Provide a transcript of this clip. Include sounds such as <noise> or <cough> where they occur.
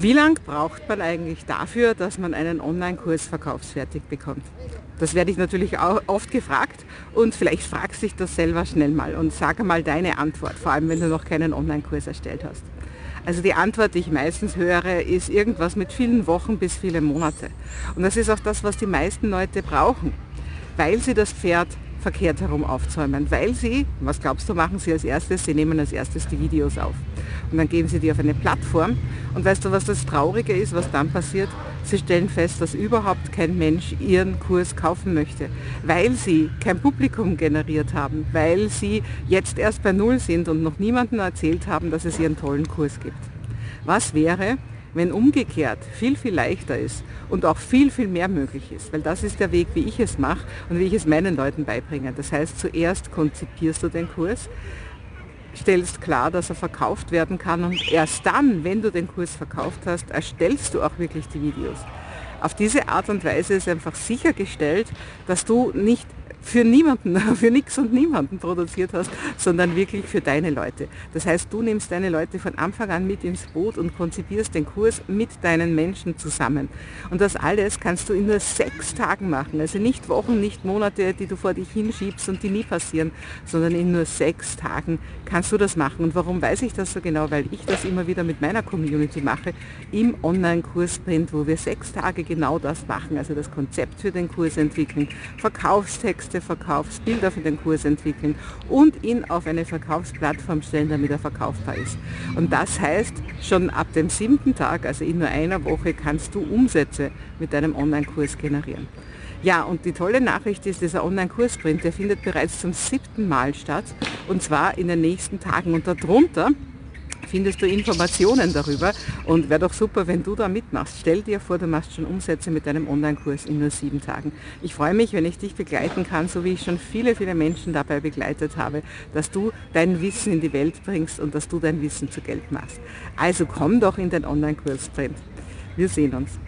Wie lang braucht man eigentlich dafür, dass man einen Online-Kurs verkaufsfertig bekommt? Das werde ich natürlich auch oft gefragt und vielleicht fragst dich das selber schnell mal und sage mal deine Antwort, vor allem wenn du noch keinen Online-Kurs erstellt hast. Also die Antwort, die ich meistens höre, ist irgendwas mit vielen Wochen bis viele Monate. Und das ist auch das, was die meisten Leute brauchen, weil sie das Pferd verkehrt herum aufzäumen, weil sie, was glaubst du, machen sie als erstes? Sie nehmen als erstes die Videos auf. Und dann geben sie die auf eine Plattform. Und weißt du, was das Traurige ist, was dann passiert? Sie stellen fest, dass überhaupt kein Mensch ihren Kurs kaufen möchte, weil sie kein Publikum generiert haben, weil sie jetzt erst bei Null sind und noch niemandem erzählt haben, dass es ihren tollen Kurs gibt. Was wäre, wenn umgekehrt viel, viel leichter ist und auch viel, viel mehr möglich ist. Weil das ist der Weg, wie ich es mache und wie ich es meinen Leuten beibringe. Das heißt, zuerst konzipierst du den Kurs, stellst klar, dass er verkauft werden kann und erst dann, wenn du den Kurs verkauft hast, erstellst du auch wirklich die Videos. Auf diese Art und Weise ist einfach sichergestellt, dass du nicht für niemanden, <laughs> für nichts und niemanden produziert hast, sondern wirklich für deine Leute. Das heißt, du nimmst deine Leute von Anfang an mit ins Boot und konzipierst den Kurs mit deinen Menschen zusammen. Und das alles kannst du in nur sechs Tagen machen. Also nicht Wochen, nicht Monate, die du vor dich hinschiebst und die nie passieren, sondern in nur sechs Tagen kannst du das machen. Und warum weiß ich das so genau? Weil ich das immer wieder mit meiner Community mache, im Online-Kursprint, wo wir sechs Tage genau das machen. Also das Konzept für den Kurs entwickeln, Verkaufstexte Texte verkaufst, Bilder für den Kurs entwickeln und ihn auf eine Verkaufsplattform stellen, damit er verkaufbar ist. Und das heißt, schon ab dem siebten Tag, also in nur einer Woche, kannst du Umsätze mit deinem Online-Kurs generieren. Ja, und die tolle Nachricht ist, dieser Online-Kursprint, der findet bereits zum siebten Mal statt und zwar in den nächsten Tagen. Und darunter findest du Informationen darüber und wäre doch super, wenn du da mitmachst. Stell dir vor, du machst schon Umsätze mit deinem Online-Kurs in nur sieben Tagen. Ich freue mich, wenn ich dich begleiten kann, so wie ich schon viele, viele Menschen dabei begleitet habe, dass du dein Wissen in die Welt bringst und dass du dein Wissen zu Geld machst. Also komm doch in den Online-Kurs drin. Wir sehen uns.